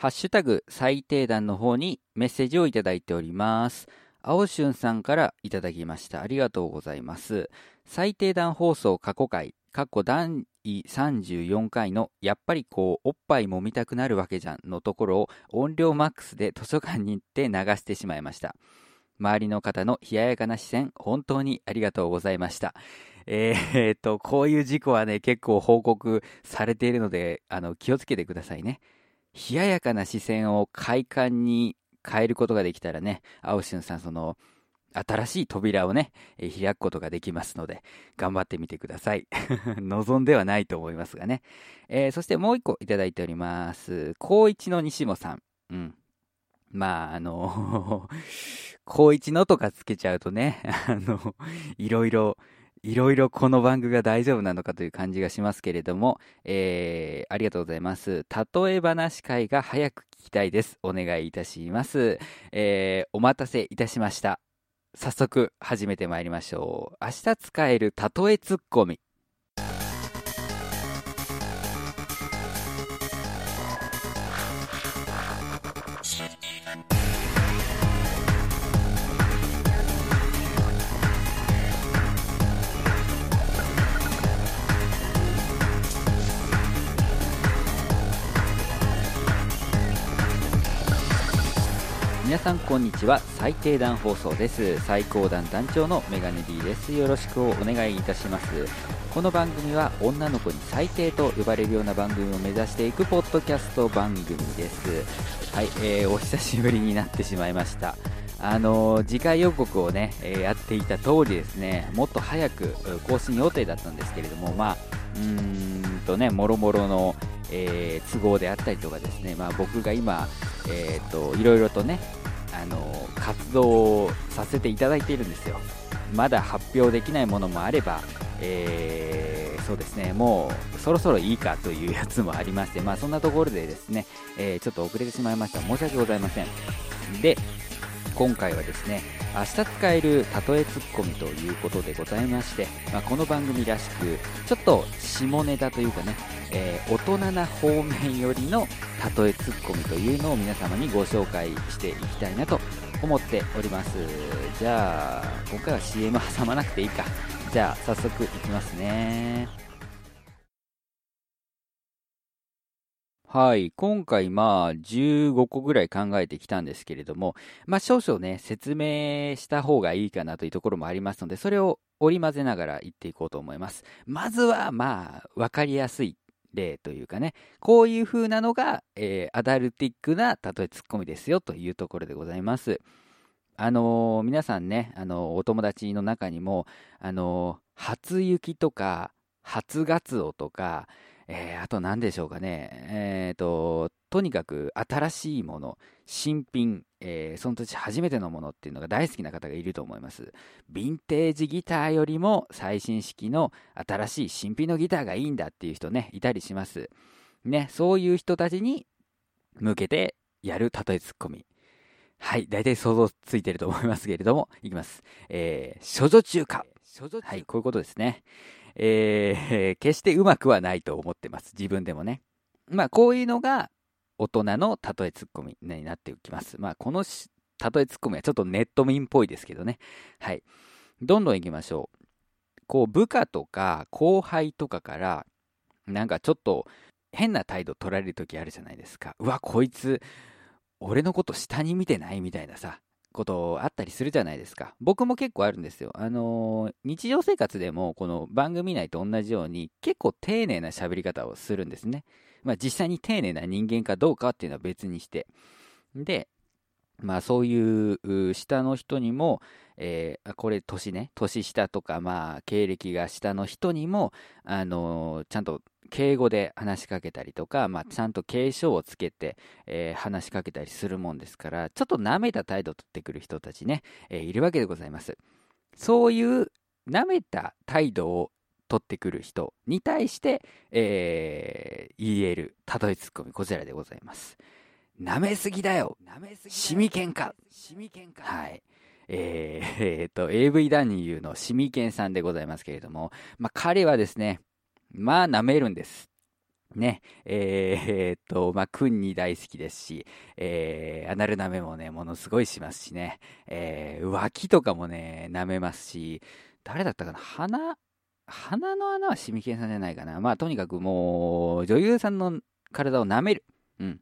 ハッシュタグ最低段の方にメッセージをいただいております。青春さんからいただきました。ありがとうございます。最低段放送過去回、過去第34回のやっぱりこうおっぱいも見たくなるわけじゃんのところを音量マックスで図書館に行って流してしまいました。周りの方の冷ややかな視線、本当にありがとうございました。えー、っと、こういう事故はね、結構報告されているので、あの、気をつけてくださいね。冷ややかな視線を快感に変えることができたらね、青春さん、その、新しい扉をね、え開くことができますので、頑張ってみてください。望んではないと思いますがね。えーそしてもう一個いただいております。高一の西本さん。うん。まあ、あの、高一のとかつけちゃうとね、あの、いろいろ、いろいろこの番組が大丈夫なのかという感じがしますけれども、えーありがとうございます。例え話会が早く聞きたいです。お願いいたします。えーお待たせいたしました。早速始めてまいりましょう。明日使える例えツッコミ。さんこんにちは。最低段放送です。最高段団長のメガネ D です。よろしくお願いいたします。この番組は女の子に最低と呼ばれるような番組を目指していくポッドキャスト番組です。はい、えーお久しぶりになってしまいました。あのー次回予告をね、えーやっていた通りですねもっと早く更新予定だったんですけれどもまあうーんとねもろもろの、えー都合であったりとかですねまあ僕が今えー、といろいろとねあの活動をさせていただいているんですよ。まだ発表できないものもあれば、えーそうですね。もうそろそろいいかというやつもありましてまあそんなところでですね、えーちょっと遅れてしまいました。申し訳ございません。で今回はですね明日使える例えツッコミということでございまして、まあ、この番組らしくちょっと下ネタというかね、えー大人な方面よりの例えツッコミというのを皆様にご紹介していきたいなと思っております。じゃあ今回は CM 挟まなくていいか。じゃあ早速いきますね。はい。今回、まあ、15個ぐらい考えてきたんですけれども、まあ、少々ね、説明した方がいいかなというところもありますので、それを織り交ぜながら言っていこうと思います。まずは、まあ、わかりやすい例というかね、こういう風なのが、えーアダルティックな例えツッコミですよというところでございます。あのー皆さんね、あのーお友達の中にも、あの初雪とか、初ガツオとか、えーあと何でしょうかね、えーと、とにかく新しいもの、新品、えーその土地初めてのものっていうのが大好きな方がいると思います。ヴィンテージギターよりも最新式の新しい新品のギターがいいんだっていう人ね、いたりします。ね、そういう人たちに向けてやる例えツッコミ。はい、大体想像ついてると思いますけれども、いきます。えー、処女中華。はい、こういうことですね。えー、決してうまくはないと思ってます。自分でもね。まあ、こういうのが大人の例えツッコミになってきます。まあ、この例えツッコミはちょっとネット民っぽいですけどね。はい。どんどん行きましょう。こう、部下とか後輩とかから、なんかちょっと変な態度取られる時あるじゃないですか。うわ、こいつ、俺のこと下に見てない？みたいなさ、ことあったりするじゃないですか。僕も結構あるんですよ。あのー日常生活でもこの番組内と同じように結構丁寧な喋り方をするんですね。まあ実際に丁寧な人間かどうかっていうのは別にして。で、まあそういう下の人にも、えーこれ年ね、年下とかまあ経歴が下の人にも、あのーちゃんと敬語で話しかけたりとか、まあ、ちゃんと敬称をつけて、えー話しかけたりするもんですから、ちょっと舐めた態度を取ってくる人たちね、えーいるわけでございます。そういう舐めた態度を取ってくる人に対して、えー言える例えツッコミ、こちらでございます。舐めすぎだよシミケンかはい。えーえーと、AV 男優のシミケンさんでございますけれども、まあ、彼はですね、まあ、舐めるんです。ね、えー、っと、まあ、くんに大好きですし、えー、アナル舐めもね、ものすごいしますしね、えー、脇とかもね、舐めますし、誰だったかな？鼻、鼻の穴はシミケンさんじゃないかな。まあ、とにかくもう、女優さんの体を舐める。うん。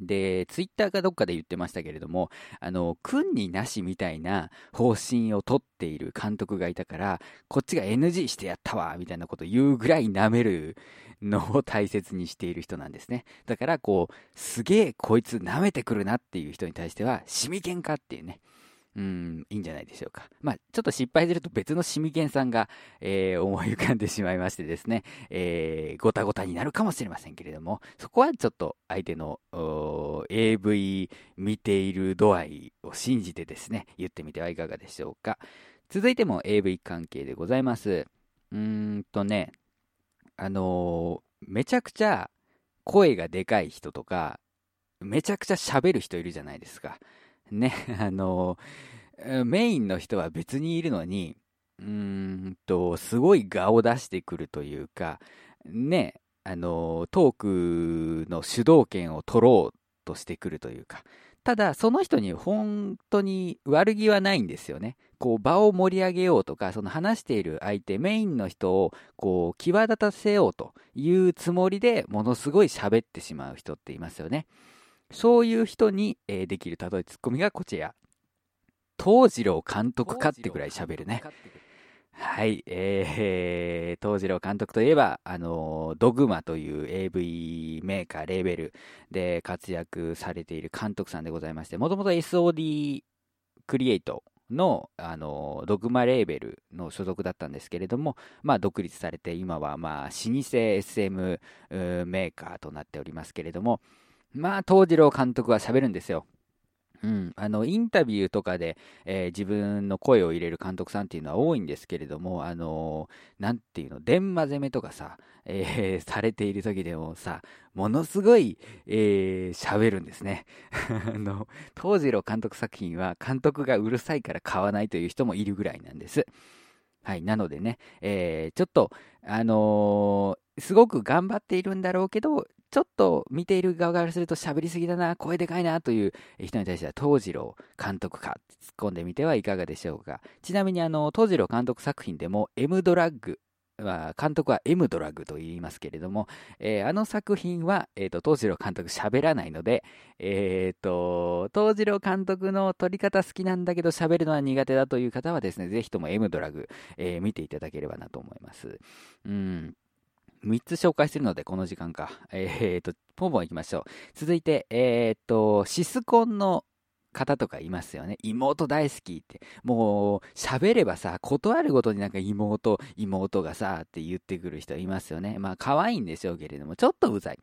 で、ツイッターかどっかで言ってましたけれども、あの、君になしみたいな方針をとっている監督がいたから、こっちが NG してやったわみたいなこと言うぐらい舐めるのを大切にしている人なんですね。だから、こう、すげえこいつ舐めてくるなっていう人に対しては、シミケンかっていうね。うん、いいんじゃないでしょうか。まあ、ちょっと失敗すると別のシミケンさんが、えー、思い浮かんでしまいましてですね、えー、ごたごたになるかもしれませんけれども、そこはちょっと相手の AV 見ている度合いを信じてですね、言ってみてはいかがでしょうか。続いても AV 関係でございます。うーんとね、あのー、めちゃくちゃ声がでかい人とか、めちゃくちゃ喋る人いるじゃないですか。ね、あの、メインの人は別にいるのに、うーんと、すごい画を出してくるというか、ね、あの、トークの主導権を取ろうとしてくるというか、ただ、その人に本当に悪気はないんですよね。こう、場を盛り上げようとか、その話している相手、メインの人を、こう、際立たせようというつもりで、ものすごい喋ってしまう人っていますよね。そういう人に、えー、できる例えツッコミがこちら。東次郎監督かってぐらい喋るね。はい、えー、東次郎監督といえば、あの、ドグマという AV メーカー、レーベルで活躍されている監督さんでございまして、もともと SOD クリエイトの、あの、ドグマレーベルの所属だったんですけれども、まあ、独立されて、今は、まあ、老舗 SM メーカーとなっておりますけれども、まあ、東次郎監督は喋るんですよ。うん、あのインタビューとかで、えー、自分の声を入れる監督さんっていうのは多いんですけれども、あのー、なんていうの、電話攻めとかさ、えー、されている時でもさ、ものすごい、えー、喋るんですね。あの、東次郎監督作品は監督がうるさいから買わないという人もいるぐらいなんです。はい、なのでね、えー、ちょっと、あのー、すごく頑張っているんだろうけど、ちょっと見ている側からすると喋りすぎだな、声でかいなという人に対しては、東次郎監督か、突っ込んでみてはいかがでしょうか。ちなみに、あの、東次郎監督作品でも、M ドラッグ、まあ、監督は M ドラッグと言いますけれども、えー、あの作品は、えーと、東次郎監督喋らないので、えーと、東次郎監督の撮り方好きなんだけど喋るのは苦手だという方はですね、ぜひとも M ドラッグ、えー、見ていただければなと思います。うん3つ紹介するので、この時間か。えっ、と、ポンポン行きましょう。続いて、えっ、と、シスコンの方とかいますよね。妹大好きって。もう、喋ればさ、断るごとになんか妹、妹がさ、って言ってくる人いますよね。まあ、可愛いんでしょうけれども、ちょっとうざい。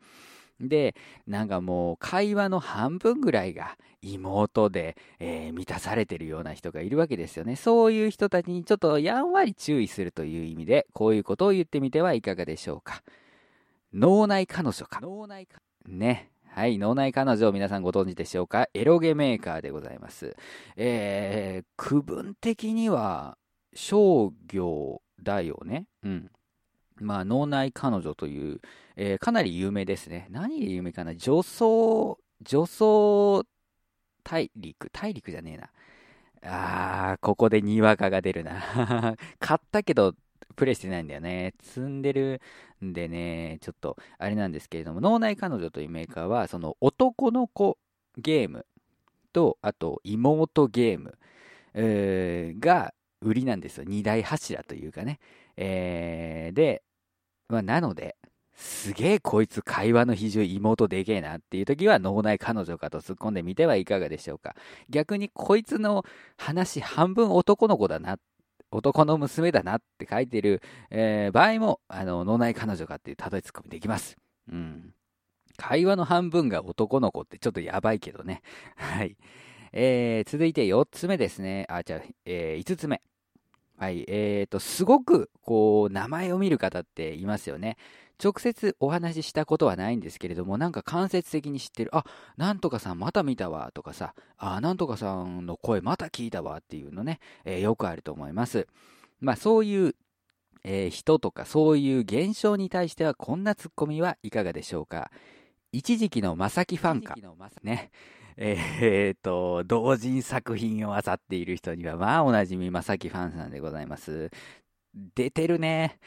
で、なんかもう会話の半分ぐらいが妹で、えー、満たされてるような人がいるわけですよね。そういう人たちにちょっとやんわり注意するという意味で、こういうことを言ってみてはいかがでしょうか。脳内彼女か。脳内か。ね。はい、脳内彼女を皆さんご存知でしょうかエロゲメーカーでございます。えー、区分的には商業だよね。うん。まあ、脳内彼女という、えー、かなり有名ですね。何で有名かな？女装、女装大陸、大陸じゃねえな。あー、ここでにわかが出るな。買ったけど、プレイしてないんだよね。積んでるんでね、ちょっと、あれなんですけれども、脳内彼女というメーカーは、その男の子ゲームと、あと妹ゲーム、えー、が売りなんですよ。二大柱というかね。えー、で、まあ、なので、すげえこいつ会話の比重妹でけえなっていう時は脳内彼女かと突っ込んでみてはいかがでしょうか。逆にこいつの話半分男の子だな、男の娘だなって書いてる、えー、場合も、あの、脳内彼女かっていう例えツッコミできます。うん。会話の半分が男の子ってちょっとやばいけどね。はい。えー、続いて4つ目ですね。あ、じゃあ、えー、5つ目。はい。えっ、ー、と、すごく、こう、名前を見る方っていますよね。直接お話ししたことはないんですけれども、なんか間接的に知ってる、あ、なんとかさんまた見たわ、とかさ、あ、なんとかさんの声また聞いたわっていうのね、えー、よくあると思います。まあ、そういうえー、人とかそういう現象に対してはこんなツッコミはいかがでしょうか一時期の正木ファンか。ね。えー、っと、同人作品を漁っている人には、まあ、おなじみ正木ファンさんでございます。出てるね。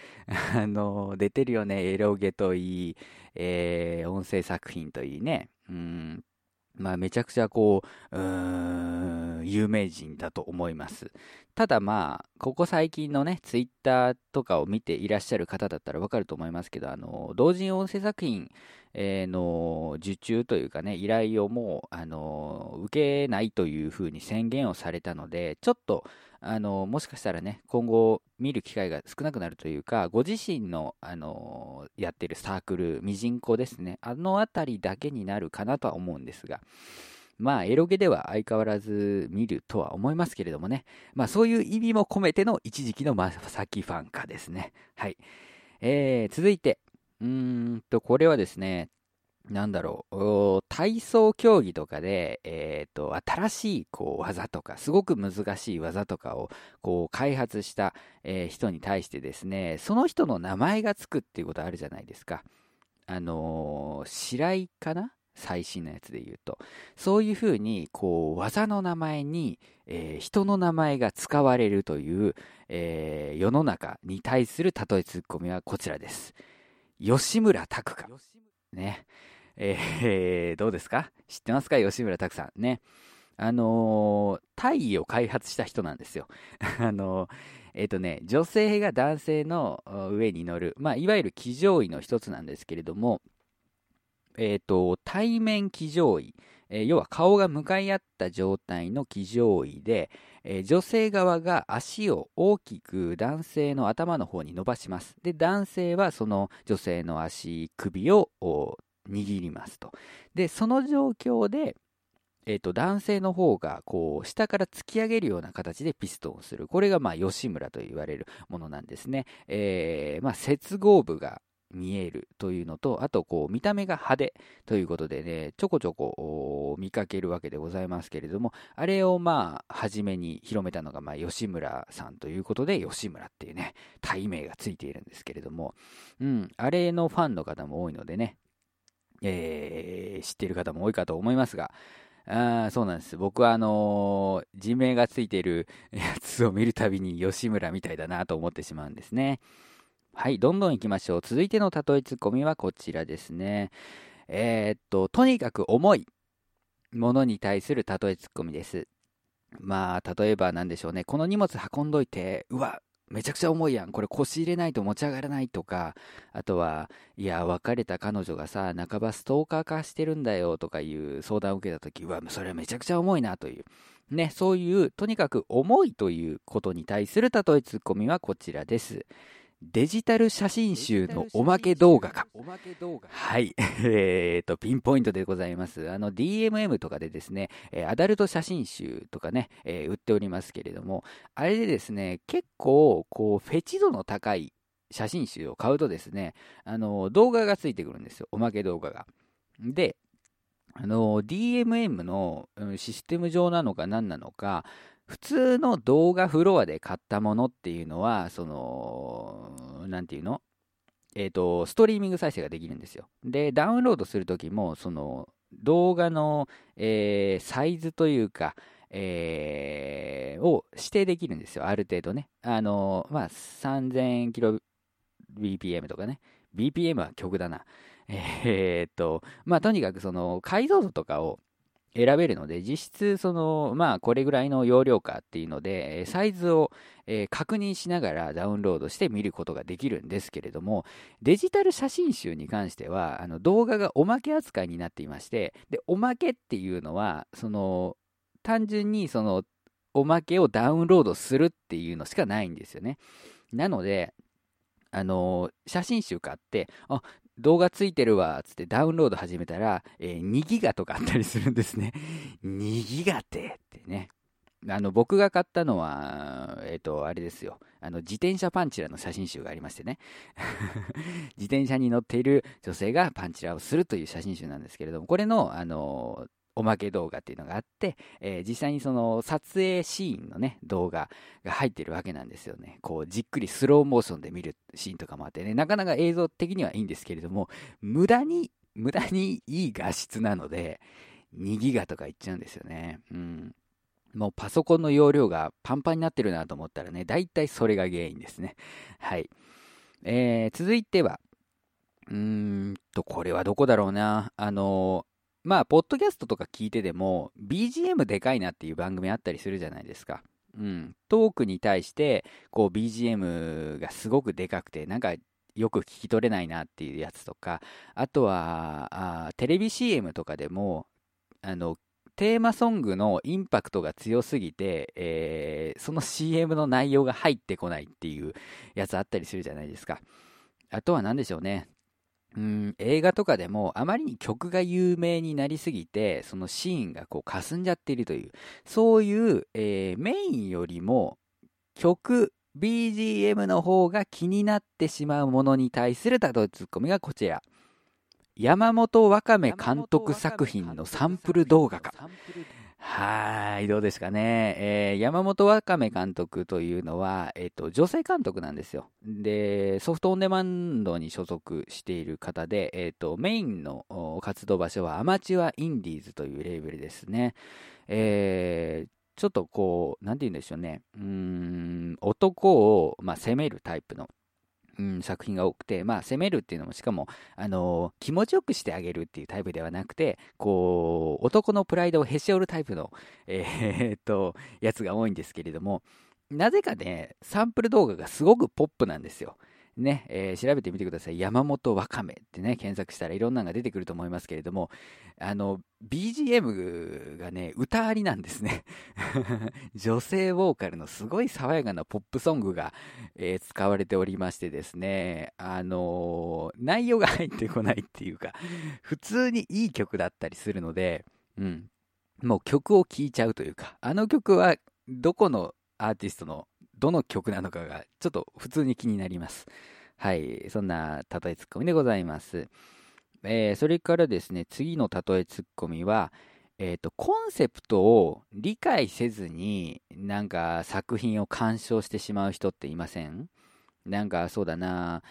あの、出てるよね。エロゲといい、えー、音声作品といいね。うん。まあ、めちゃくちゃこう、うーん、有名人だと思います。ただまあ、ここ最近のね、ツイッターとかを見ていらっしゃる方だったらわかると思いますけど、あの、同人音声作品、えー、の受注というかね、依頼をもう、あの、受けないというふうに宣言をされたので、ちょっと、あの、もしかしたらね、今後見る機会が少なくなるというか、ご自身の、あの、やってるサークル、ミジンコですね、あのあたりだけになるかなとは思うんですが、まあ、エロゲでは相変わらず見るとは思いますけれどもね。まあ、そういう意味も込めての一時期のまさきファンかですね。はい。えー、続いて、うーんと、これはですね、なんだろう、体操競技とかで、えっ、ー、と、新しい、こう、技とか、すごく難しい技とかを、こう、開発した、えー、人に対してですね、その人の名前がつくっていうことあるじゃないですか。あのー、白井かな？最新のやつで言うと。そういうふうに、こう、技の名前に、えー、人の名前が使われるという、え、世の中に対する例えツッコミはこちらです。吉村拓か。ね。えー、どうですか？知ってますか？吉村拓さん。ね。あのー、大義を開発した人なんですよ。あのー、えっ、ー、とね、女性が男性の上に乗る、まあ、いわゆる騎乗位の一つなんですけれども、えっ、と、対面騎乗位、えー、要は顔が向かい合った状態の騎乗位で、えー、女性側が足を大きく男性の頭の方に伸ばします。で、男性はその女性の足首を握りますと。で、その状況で、えっ、ー、と、男性の方が、こう、下から突き上げるような形でピストンをする。これが、まあ、吉村と言われるものなんですね。えー、まあ、接合部が見えるというのと、あと、こう、見た目が派手ということでね、ちょこちょこ見かけるわけでございますけれども、あれをまあ、初めに広めたのが、まあ、吉村さんということで、吉村っていうね、体名がついているんですけれども、うん、あれのファンの方も多いのでね、えー、知っている方も多いかと思いますが、あそうなんです。僕はあのー、人名がついているやつを見るたびに吉村みたいだなと思ってしまうんですね。はい、どんどん行きましょう。続いての例えツッコミはこちらですね。えー、っと、とにかく重いものに対する例えツッコミです。まあ、例えばなんでしょうね。この荷物運んどいて、うわ、めちゃくちゃ重いやん。これ腰入れないと持ち上がらないとか、あとは、いや、別れた彼女がさ、半ばストーカー化してるんだよとかいう相談を受けたとき、うわ、それはめちゃくちゃ重いなという。ね、そういう、とにかく重いということに対する例えツッコミはこちらです。デジタル写真集のおまけ動画か。はい。えっと、ピンポイントでございます。あの、DMM とかでですね、アダルト写真集とかね、えー、売っておりますけれども、あれでですね、結構、こう、フェチ度の高い写真集を買うとですね、あの、動画がついてくるんですよ。おまけ動画が。で、あの、DMM のシステム上なのか何なのか、普通の動画フロアで買ったものっていうのは、その、なんていうの？えっ、ー、と、ストリーミング再生ができるんですよ。で、ダウンロードするときも、その、動画の、えー、サイズというか、えー、を指定できるんですよ。ある程度ね。あの、まあ、3000キロ BPM とかね。BPM は曲だな。えー、っと、まあ、とにかくその解像度とかを選べるので、実質、その、まあ、これぐらいの容量かっていうので、サイズを、えー、確認しながらダウンロードして見ることができるんですけれども、デジタル写真集に関しては、あの、動画がおまけ扱いになっていまして、で、おまけっていうのは、その、単純にその、おまけをダウンロードするっていうのしかないんですよね。なので、あの写真集買って、あ、動画ついてるわ、つってダウンロード始めたら、えー、2ギガとかあったりするんですね。2ギガってってね。あの、僕が買ったのは、えっ、ー、と、あれですよ。あの、自転車パンチラの写真集がありましてね。自転車に乗っている女性がパンチラをするという写真集なんですけれども、これの、あの、おまけ動画っていうのがあって、えー、実際にその撮影シーンのね、動画が入ってるわけなんですよね。こう、じっくりスローモーションで見るシーンとかもあってね、なかなか映像的にはいいんですけれども、無駄に、無駄にいい画質なので、2ギガとかいっちゃうんですよね。うん。もうパソコンの容量がパンパンになってるなと思ったらね、大体それが原因ですね。はい。えー、続いては、うーんと、これはどこだろうな。あのまあ、ポッドキャストとか聞いてでも、BGM でかいなっていう番組あったりするじゃないですか。うん。トークに対して、こう、BGM がすごくでかくて、なんか、よく聞き取れないなっていうやつとか、あとは、あテレビ CM とかでも、あの、テーマソングのインパクトが強すぎて、えー、その CM の内容が入ってこないっていうやつあったりするじゃないですか。あとは何でしょうね。うん、映画とかでもあまりに曲が有名になりすぎて、そのシーンがこう霞んじゃっているという、そういう、えー、メインよりも曲、BGM の方が気になってしまうものに対する例えツッコミがこちら。山本わかめ監督作品のサンプル動画か。はい、どうですかね。えー、山本わかめ監督というのは、えっ、ー、と、女性監督なんですよ。で、ソフトオンデマンドに所属している方で、えっ、ー、と、メインの活動場所はアマチュアインディーズというレーベルですね。えー、ちょっとこう、なんて言うんでしょうね。うん、男を、まあ、攻めるタイプのうん、作品が多くて、まあ、攻めるっていうのも、しかも、あの、気持ちよくしてあげるっていうタイプではなくて、こう、男のプライドをへし折るタイプの、えー、っと、やつが多いんですけれども、なぜかね、サンプル動画がすごくポップなんですよ。ね、えー、調べてみてください。山本わかめってね、検索したらいろんなのが出てくると思いますけれども、あの、BGM がね、歌ありなんですね。女性ボーカルのすごい爽やかなポップソングが、えー、使われておりましてですね、あのー、内容が入ってこないっていうか、普通にいい曲だったりするので、うん。もう曲を聴いちゃうというか、あの曲はどこのアーティストのどの曲なのかがちょっと普通に気になります。はい。そんな例えツッコミでございます。えー、それからですね、次の例えツッコミは、えっ、ー、と、コンセプトを理解せずに、なんか作品を鑑賞してしまう人っていません？なんかそうだな、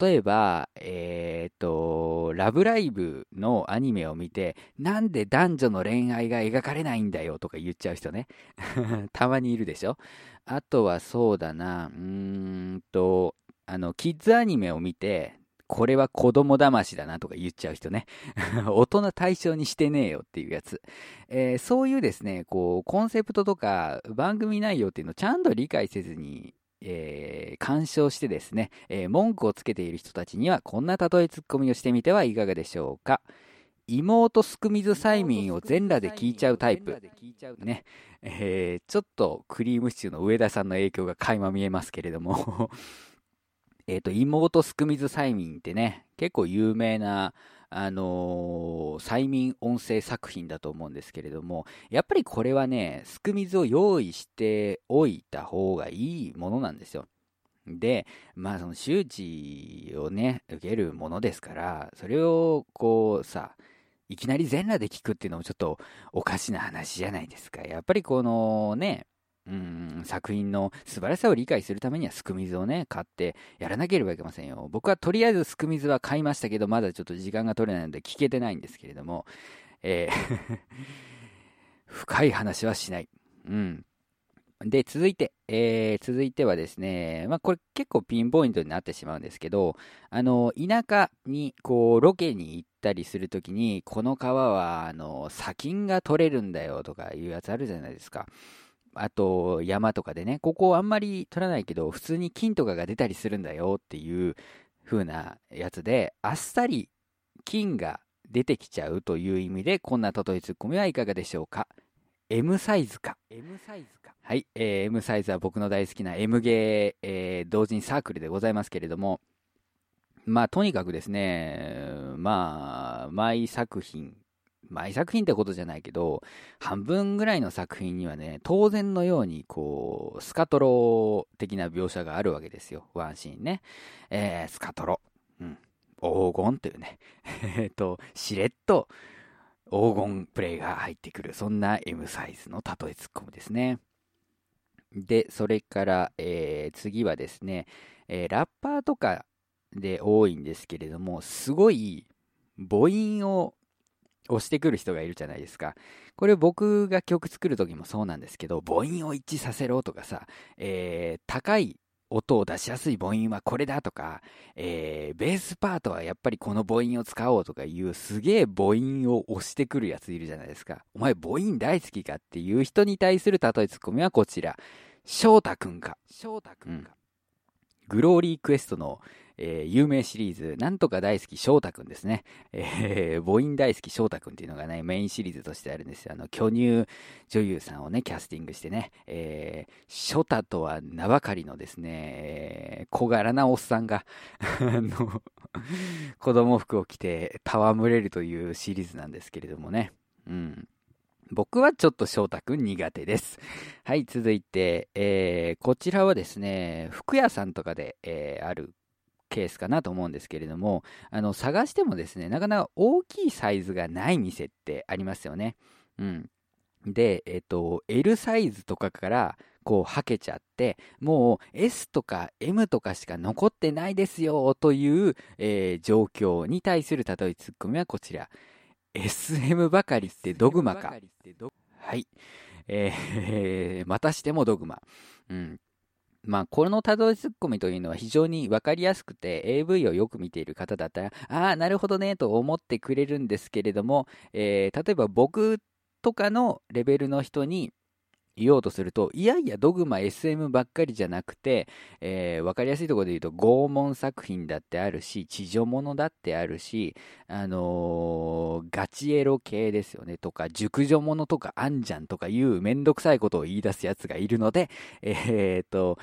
例えば、えっ、と、ラブライブのアニメを見て、なんで男女の恋愛が描かれないんだよとか言っちゃう人ね。たまにいるでしょ？あとはそうだな、うーんと、あの、キッズアニメを見て、これは子供騙しだなとか言っちゃう人ね。大人対象にしてねえよっていうやつ。えー、そういうですね、こう、コンセプトとか番組内容っていうのをちゃんと理解せずにえー、干渉してですね、えー、文句をつけている人たちにはこんな例えツッコミをしてみてはいかがでしょうか。妹すくみず催眠を全裸で聞いちゃうタイプ。ね。えー、ちょっとクリームシチューの上田さんの影響が垣間見えますけれども えっと、妹すくみず催眠ってね、結構有名な、あのー、催眠音声作品だと思うんですけれども、やっぱりこれはね、すく水を用意しておいた方がいいものなんですよ。で、まあその周知をね、受けるものですから、それをこうさ、いきなり全裸で聞くっていうのもちょっとおかしな話じゃないですか。やっぱりこのね、うん、作品の素晴らしさを理解するためにはすく水をね、買ってやらなければいけませんよ。僕はとりあえずすく水は買いましたけど、まだちょっと時間が取れないので聞けてないんですけれども、えー 深い話はしない。うん。で、続いて、えー、続いてはですね、まあ、これ結構ピンポイントになってしまうんですけど、あの、田舎に、こう、ロケに行ったりするときに、この川は、あの、砂金が取れるんだよとかいうやつあるじゃないですか。あと山とかでね、ここあんまり取らないけど、普通に金とかが出たりするんだよっていう風なやつで、あっさり金が出てきちゃうという意味で、こんな例えツッコミはいかがでしょうか ?M サイズか。M サイズか。はい、えー、M サイズは僕の大好きな M ゲー、えー、同人サークルでございますけれども、まあ、とにかくですね、まあ、毎作品、毎作品ってことじゃないけど、半分ぐらいの作品にはね、当然のように、こう、スカトロ的な描写があるわけですよ。ワンシーンね。えー、スカトロ。うん。黄金というね。えっと、しれっと、黄金プレイが入ってくる、そんな M サイズの例えツッコミですね。で、それから、えー、次はですね、えー、ラッパーとかで多いんですけれども、すごい母音を押してくる人がいるじゃないですか。これ僕が曲作る時もそうなんですけど、母音を一致させろとかさ、えー、高い音を出しやすい母音はこれだとか、えー、ベースパートはやっぱりこの母音を使おうとかいうすげえ母音を押してくるやついるじゃないですか。お前母音大好きかっていう人に対する例えツッコミはこちら。翔太くんか。翔太くんか。グローリークエストの、えー、有名シリーズ、なんとか大好き翔太くんですね。えー、母音大好き翔太くんっていうのがね、メインシリーズとしてあるんですよ。あの、巨乳女優さんをね、キャスティングしてね、えー、翔太とは名ばかりのですね、えー、小柄なおっさんが あの、子供服を着て戯れるというシリーズなんですけれどもね。うん。僕はちょっと翔太くん苦手です。はい、続いて、えー、こちらはですね、服屋さんとかで、えー、あるケースかなと思うんですけれども、あの、探してもですね、なかなか大きいサイズがない店ってありますよね。うん。で、えっ、と、L サイズとかからこうはけちゃって、もう S とか M とかしか残ってないですよという、えー、状況に対する例えツッコミはこちら。SM ばかりってドグマか。はい。えー、またしてもドグマ。うん。まあ、このたどりツッコミというのは非常に分かりやすくて、AV をよく見ている方だったら、ああ、なるほどね、と思ってくれるんですけれども、えー、例えば僕とかのレベルの人に、言おうとすると、いやいや、ドグマ SM ばっかりじゃなくて、えー、わかりやすいところで言うと、拷問作品だってあるし、地上物だってあるし、あのー、ガチエロ系ですよね、とか、熟女物とかあんじゃんとかいうめんどくさいことを言い出すやつがいるので、えー、っと、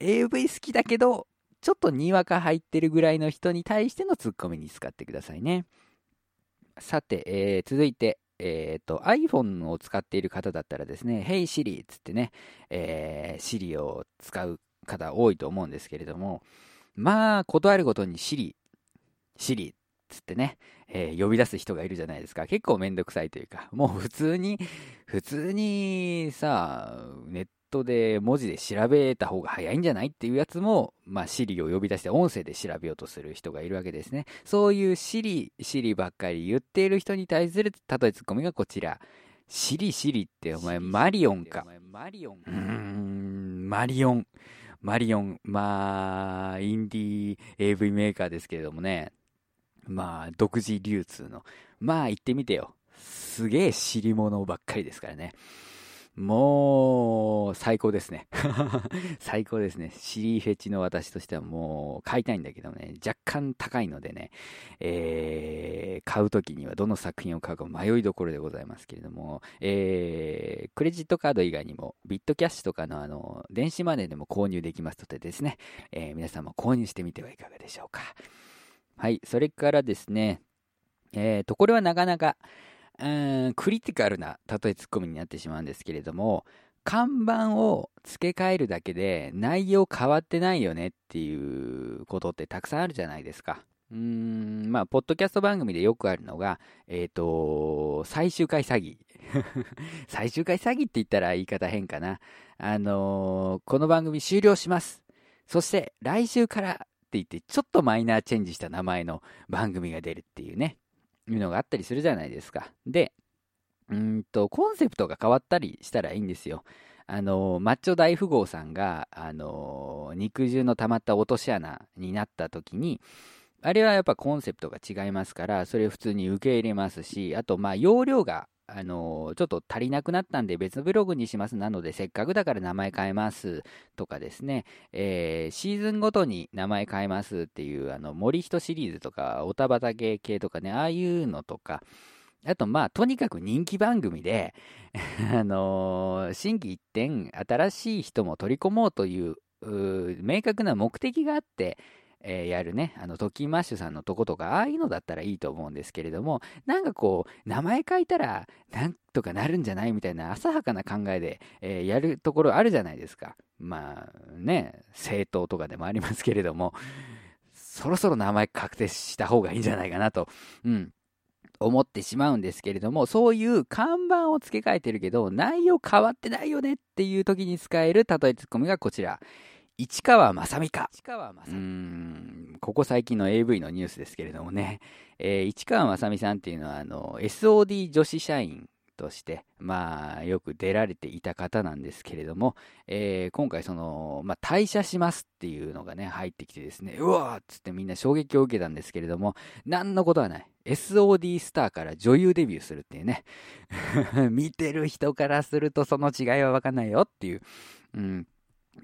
AV 好きだけど、ちょっとにわか入ってるぐらいの人に対してのツッコミに使ってくださいね。さて、えー、続いて、えっ、ー、と、iPhone を使っている方だったらですね、Hey Siri つってね、えー、Siri を使う方多いと思うんですけれども、まあ、断るごとに Siri、Siri つってね、えー、呼び出す人がいるじゃないですか。結構めんどくさいというか、もう普通に、普通にさ、ネットで文字で調べた方が早いんじゃないっていうやつも、まあ、シリを呼び出して音声で調べようとする人がいるわけですね。そういうシリ、シリばっかり言っている人に対する例えツッコミがこちら。シリシリってお前マリオンか？マリオン。うーん、マリオン。マリオン。まあ、インディー AV メーカーですけれどもね。まあ、独自流通の。まあ、言ってみてよ。すげえ尻物ばっかりですからね。もう、最高ですね。最高ですね。シリーフェチの私としてはもう買いたいんだけどね、若干高いのでね、えー、買うときにはどの作品を買うか迷いどころでございますけれども、えー、クレジットカード以外にも、ビットキャッシュとかのあの、電子マネーでも購入できますのでですね、えー、皆さんも購入してみてはいかがでしょうか。はい、それからですね、えーと、これはなかなか、うんクリティカルな例えツッコミになってしまうんですけれども看板を付け替えるだけで内容変わってないよねっていうことってたくさんあるじゃないですか。うーん、まあ、ポッドキャスト番組でよくあるのが、えっ、ー、と、最終回詐欺。最終回詐欺って言ったら言い方変かな。あのー、この番組終了します。そして来週からって言って、ちょっとマイナーチェンジした名前の番組が出るっていうね。いうのがあったりするじゃないですか。で、うんと、コンセプトが変わったりしたらいいんですよ。あの、マッチョ大富豪さんが、あの、肉汁の溜まった落とし穴になった時に、あれはやっぱコンセプトが違いますから、それを普通に受け入れますし、あと、まあ、容量があのちょっと足りなくなったんで別のブログにします。なので、せっかくだから名前変えますとかですね、えー、シーズンごとに名前変えますっていう、あの、森人シリーズとか、おたばた系系とかね、ああいうのとか、あと、まあ、とにかく人気番組で、あのー、新規一点、新しい人も取り込もうという、う明確な目的があって、えー、やるね、あの、トキマッシュさんのとことか、ああいうのだったらいいと思うんですけれども、なんかこう、名前書いたら、なんとかなるんじゃないみたいな浅はかな考えで、えー、やるところあるじゃないですか。まあ、ね、政党とかでもありますけれども、そろそろ名前確定した方がいいんじゃないかなと、うん、思ってしまうんですけれども、そういう看板を付け替えてるけど、内容変わってないよねっていう時に使える例えツッコミがこちら。市川正美か。市川正美。うん、ここ最近の AV のニュースですけれどもね、えー、市川正美さんっていうのは、あの、SOD 女子社員として、まあ、よく出られていた方なんですけれども、えー、今回その、まあ、退社しますっていうのがね、入ってきてですね、うわーっつってみんな衝撃を受けたんですけれども、何のことはない。SOD スターから女優デビューするっていうね。見てる人からするとその違いはわかんないよっていう。うん、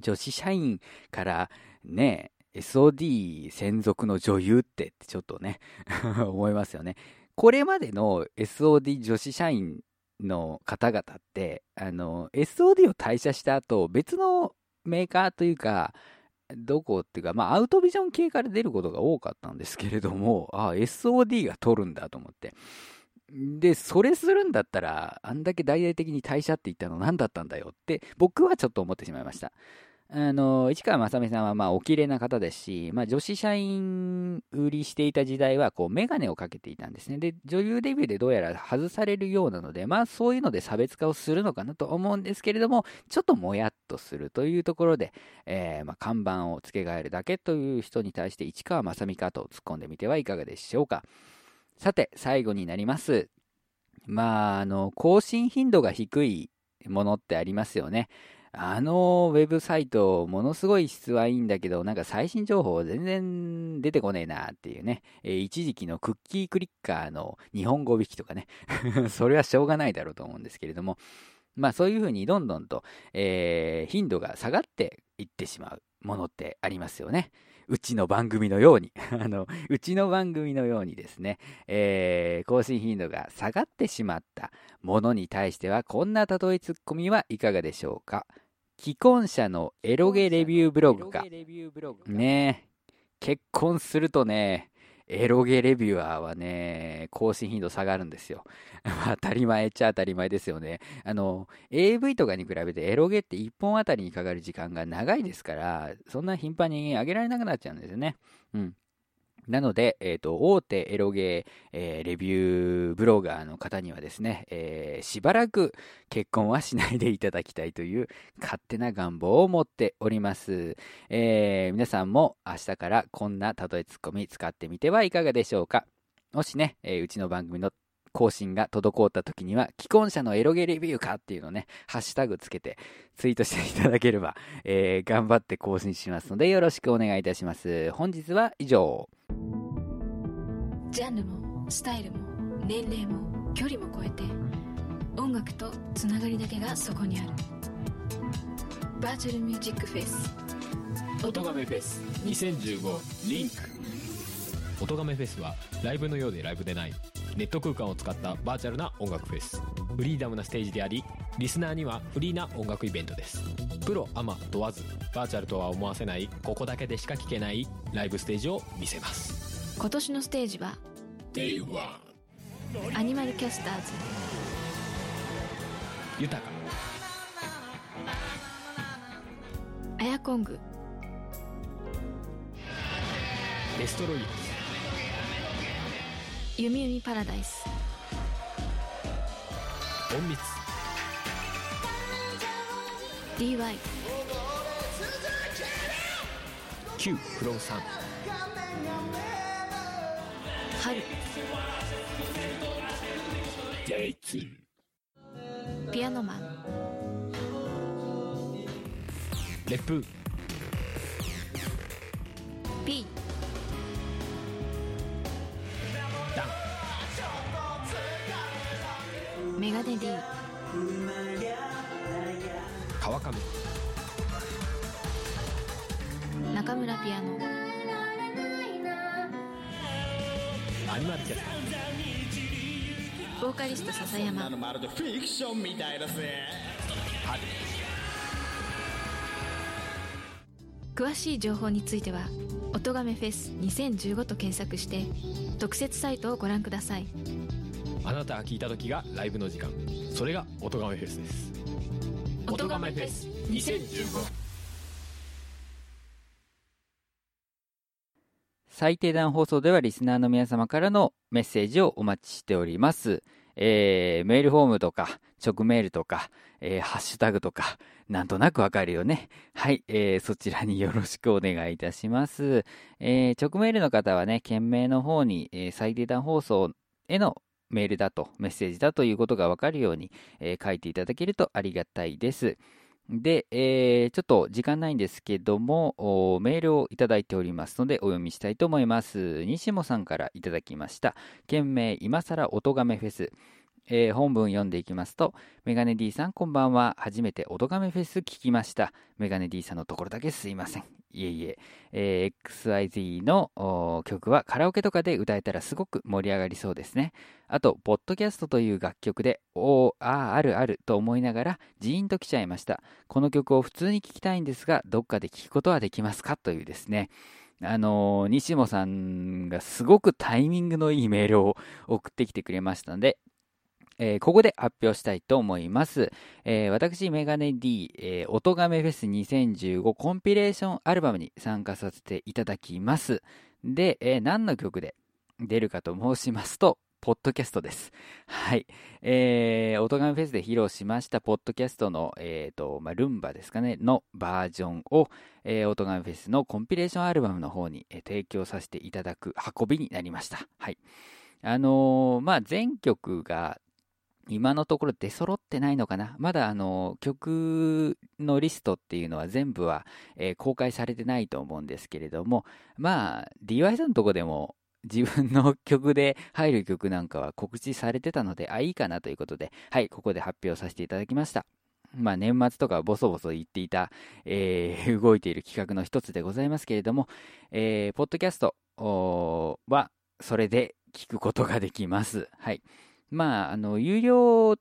女子社員からね、SOD 専属の女優ってちょっとね 思いますよね。これまでの SOD 女子社員の方々って、あの、SOD を退社した後、別のメーカーというか、どこっていうか、まあ、アウトビジョン系から出ることが多かったんですけれども、ああ、SOD が取るんだと思って。で、それするんだったら、あんだけ大々的に退社って言ったの何だったんだよって、僕はちょっと思ってしまいました。あの、市川正美さんはまあお綺麗な方ですし、まあ女子社員売りしていた時代はこうメガネをかけていたんですね。で、女優デビューでどうやら外されるようなので、まあそういうので差別化をするのかなと思うんですけれども、ちょっともやっとするというところで、えー、まあ看板を付け替えるだけという人に対して市川正美かと突っ込んでみてはいかがでしょうか。さて、最後になります。まあ、あの、更新頻度が低いものってありますよね。あのウェブサイト、ものすごい質はいいんだけど、なんか最新情報全然出てこねえなっていうね。えー、一時期のクッキークリッカーの日本語引きとかね。それはしょうがないだろうと思うんですけれども。まあそういうふうにどんどんと、えー、頻度が下がっていってしまうものってありますよね。うちの番組のように あの、うちの番組のようにですね、えー、更新頻度が下がってしまったものに対しては、こんな例えツッコミはいかがでしょうか。既婚者のエロゲレビューブログか。ね結婚するとね、エロゲレビュアーはね、更新頻度下がるんですよ。当たり前っちゃ当たり前ですよね。あの、AV とかに比べてエロゲって1本あたりにかかる時間が長いですから、そんな頻繁に上げられなくなっちゃうんですよね。うん。なので、えっ、ー、と、大手エロゲー、えー、レビューブロガーの方にはですね、えー、しばらく結婚はしないでいただきたいという勝手な願望を持っております。えー、皆さんも明日からこんな例えツッコミ使ってみてはいかがでしょうか。もしね、え、うちの番組の更新が滞った時には、既婚者のエロゲレビューかっていうのをね、ハッシュタグつけてツイートしていただければ、えー、頑張って更新しますのでよろしくお願いいたします。本日は以上。ジャンルもスタイルも年齢も距離も超えて音楽とつながりだけがそこにあるバーチャルミュージックフェス音亀フェス2015リンク音亀フェスはライブのようでライブでないネット空間を使ったバーチャルな音楽フェス。フリーダムなステージでありリスナーにはフリーな音楽イベントです。プロアマ問わずバーチャルとは思わせないここだけでしか聴けないライブステージを見せます。今年のステージは？アニマルキャスターズ。豊か。アヤコング。デストロイユミユミパラダイス。隠密。DY Q フロム3春。ピアノマン。レプ P ネ D 川上。中村ピアノ。アニマルキャスボーカリスト笹山。まるでフィクションみたいだぜ。詳しい情報については「おとがめフェス2015」と検索して特設サイトをご覧ください。あなたが聞いた時がライブの時間それがおとがめフェスですおとがめフェス2015最低段放送ではリスナーの皆様からのメッセージをお待ちしております。えー、メールフォームとか、直メールとか、えー、ハッシュタグとか、なんとなくわかるよね。はい、えー、そちらによろしくお願いいたします。えー、直メールの方はね、件名の方に、えー、最低段放送へのメールだと、メッセージだということがわかるように、えー書いていただけるとありがたいです。で、えーちょっと時間ないんですけども、メールをいただいておりますので、お読みしたいと思います。西もさんからいただきました。件名、今更おとがめフェス。えー本文読んでいきますと、メガネ D さんこんばんは。初めて音亀フェス聞きました。メガネ D さんのところだけすいません。いえいえ。えー XYZ の曲はカラオケとかで歌えたらすごく盛り上がりそうですね。あと、ポッドキャストという楽曲で、おー、あー、あるあると思いながら、ジーンと来ちゃいました。この曲を普通に聴きたいんですが、どっかで聴くことはできますか？というですね。あのー西野さんがすごくタイミングのいいメールを送ってきてくれましたので、えーここで発表したいと思います。えー私、メガネ D、えー、音亀フェス2015コンピレーションアルバムに参加させていただきます。で、えー何の曲で出るかと申しますと、ポッドキャストです。はい。えー、音亀フェスで披露しました、ポッドキャストの、えーと、まあ、ルンバですかね、のバージョンを、えー、音亀フェスのコンピレーションアルバムの方に、えー提供させていただく運びになりました。はい。あのーまあ、全曲が今のところ出揃ってないのかな？まだあの曲のリストっていうのは全部は、えー公開されてないと思うんですけれどもまあ DY さんのとこでも自分の曲で入る曲なんかは告知されてたのであいいかなということではいここで発表させていただきましたまあ年末とかボソボソ言っていた、えー 動いている企画の一つでございますけれども、えーポッドキャストはそれで聞くことができます。はい。まあ、あの、有料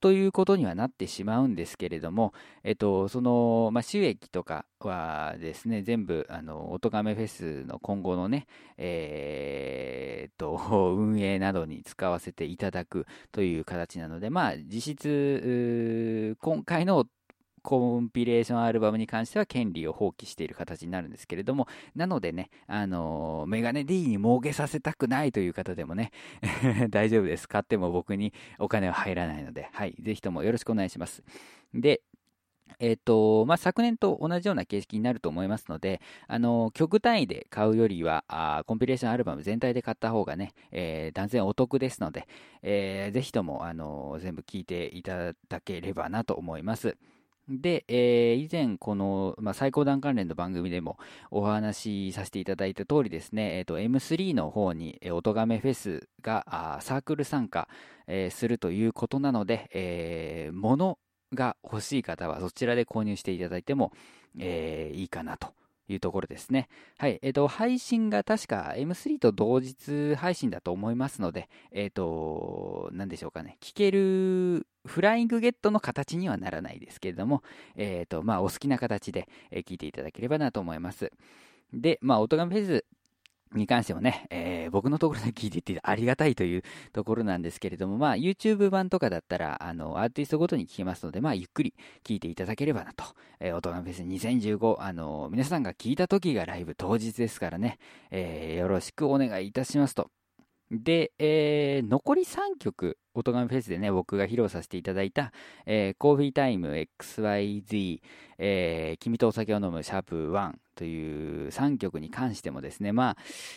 ということにはなってしまうんですけれども、えっと、その、まあ、収益とかはですね、全部、あの、おとがめフェスの今後のね、えーっと、運営などに使わせていただくという形なので、まあ、実質、今回のコンピレーションアルバムに関しては権利を放棄している形になるんですけれども、なのでね、あのメガネ D に儲けさせたくないという方でもね、大丈夫です。買っても僕にお金は入らないので、はい、ぜひともよろしくお願いします。で、えっ、と、まあ、昨年と同じような形式になると思いますので、あの、曲単位で買うよりは、あコンピレーションアルバム全体で買った方がね、えー断然お得ですので、えーぜひとも、あの、全部聞いていただければなと思います。で、えー以前この、まあ、最高段関連の番組でもお話しさせていただいた通りですね、えー、と M3 の方に、えー、音亀フェスがサークル参加、えーするということなので、えー物が欲しい方はそちらで購入していただいても、えーいいかなと。いうところですね。はい。えっ、と、配信が確か M3 と同日配信だと思いますので、えっ、と、なんでしょうかね。聞けるフライングゲットの形にはならないですけれども、えっ、と、まあ、お好きな形で、聞いていただければなと思います。で、まあ、音がフェスに関してもね、えー僕のところで聞いていてありがたいというところなんですけれども、まあ、YouTube 版とかだったら、あの、アーティストごとに聞けますので、まあ、ゆっくり聞いていただければなと。えー、音ガメフェス2015、あの、皆さんが聞いた時がライブ当日ですからね、えーよろしくお願いいたしますと。で、えー残り3曲、音ガメフェスでね、僕が披露させていただいた、えーコーヒータイム XYZ、えー君とお酒を飲むシャープ1という3曲に関してもですね、まあ、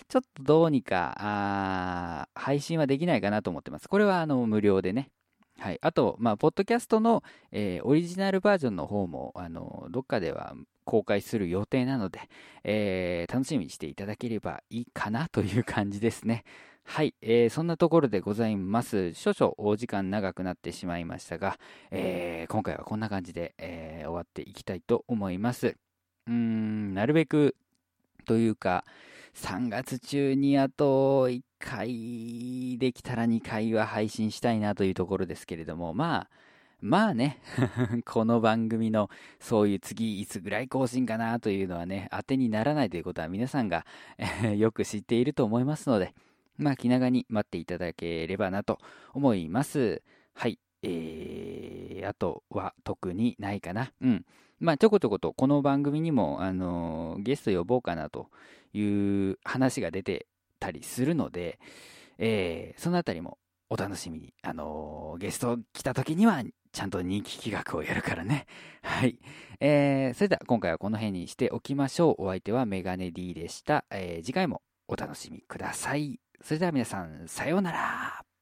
ちょっとどうにか、あ配信はできないかなと思ってます。これはあの無料でね。はい。あと、まあ、ポッドキャストの、えーオリジナルバージョンの方も、あの、どっかでは公開する予定なので、えー楽しみにしていただければいいかなという感じですね。はい、えーそんなところでございます。少々お時間長くなってしまいましたが、えー今回はこんな感じで、えー終わっていきたいと思います。うーん、なるべくというか、3月中にあと1回できたら2回は配信したいなというところですけれども、まあ、まあね、この番組のそういう次いつぐらい更新かなというのはね、当てにならないということは皆さんが よく知っていると思いますので、まあ気長に待っていただければなと思います。はい。えーあとは特にないかな。うん。まあ、ちょこちょことこの番組にも、あのー、ゲスト呼ぼうかなという話が出てたりするので、えー、そのあたりもお楽しみに。あのー、ゲスト来た時には、ちゃんと人気企画をやるからね。はい。えー、それでは今回はこの辺にしておきましょう。お相手はメガネ D でした。えー、次回もお楽しみください。それでは皆さん、さようなら。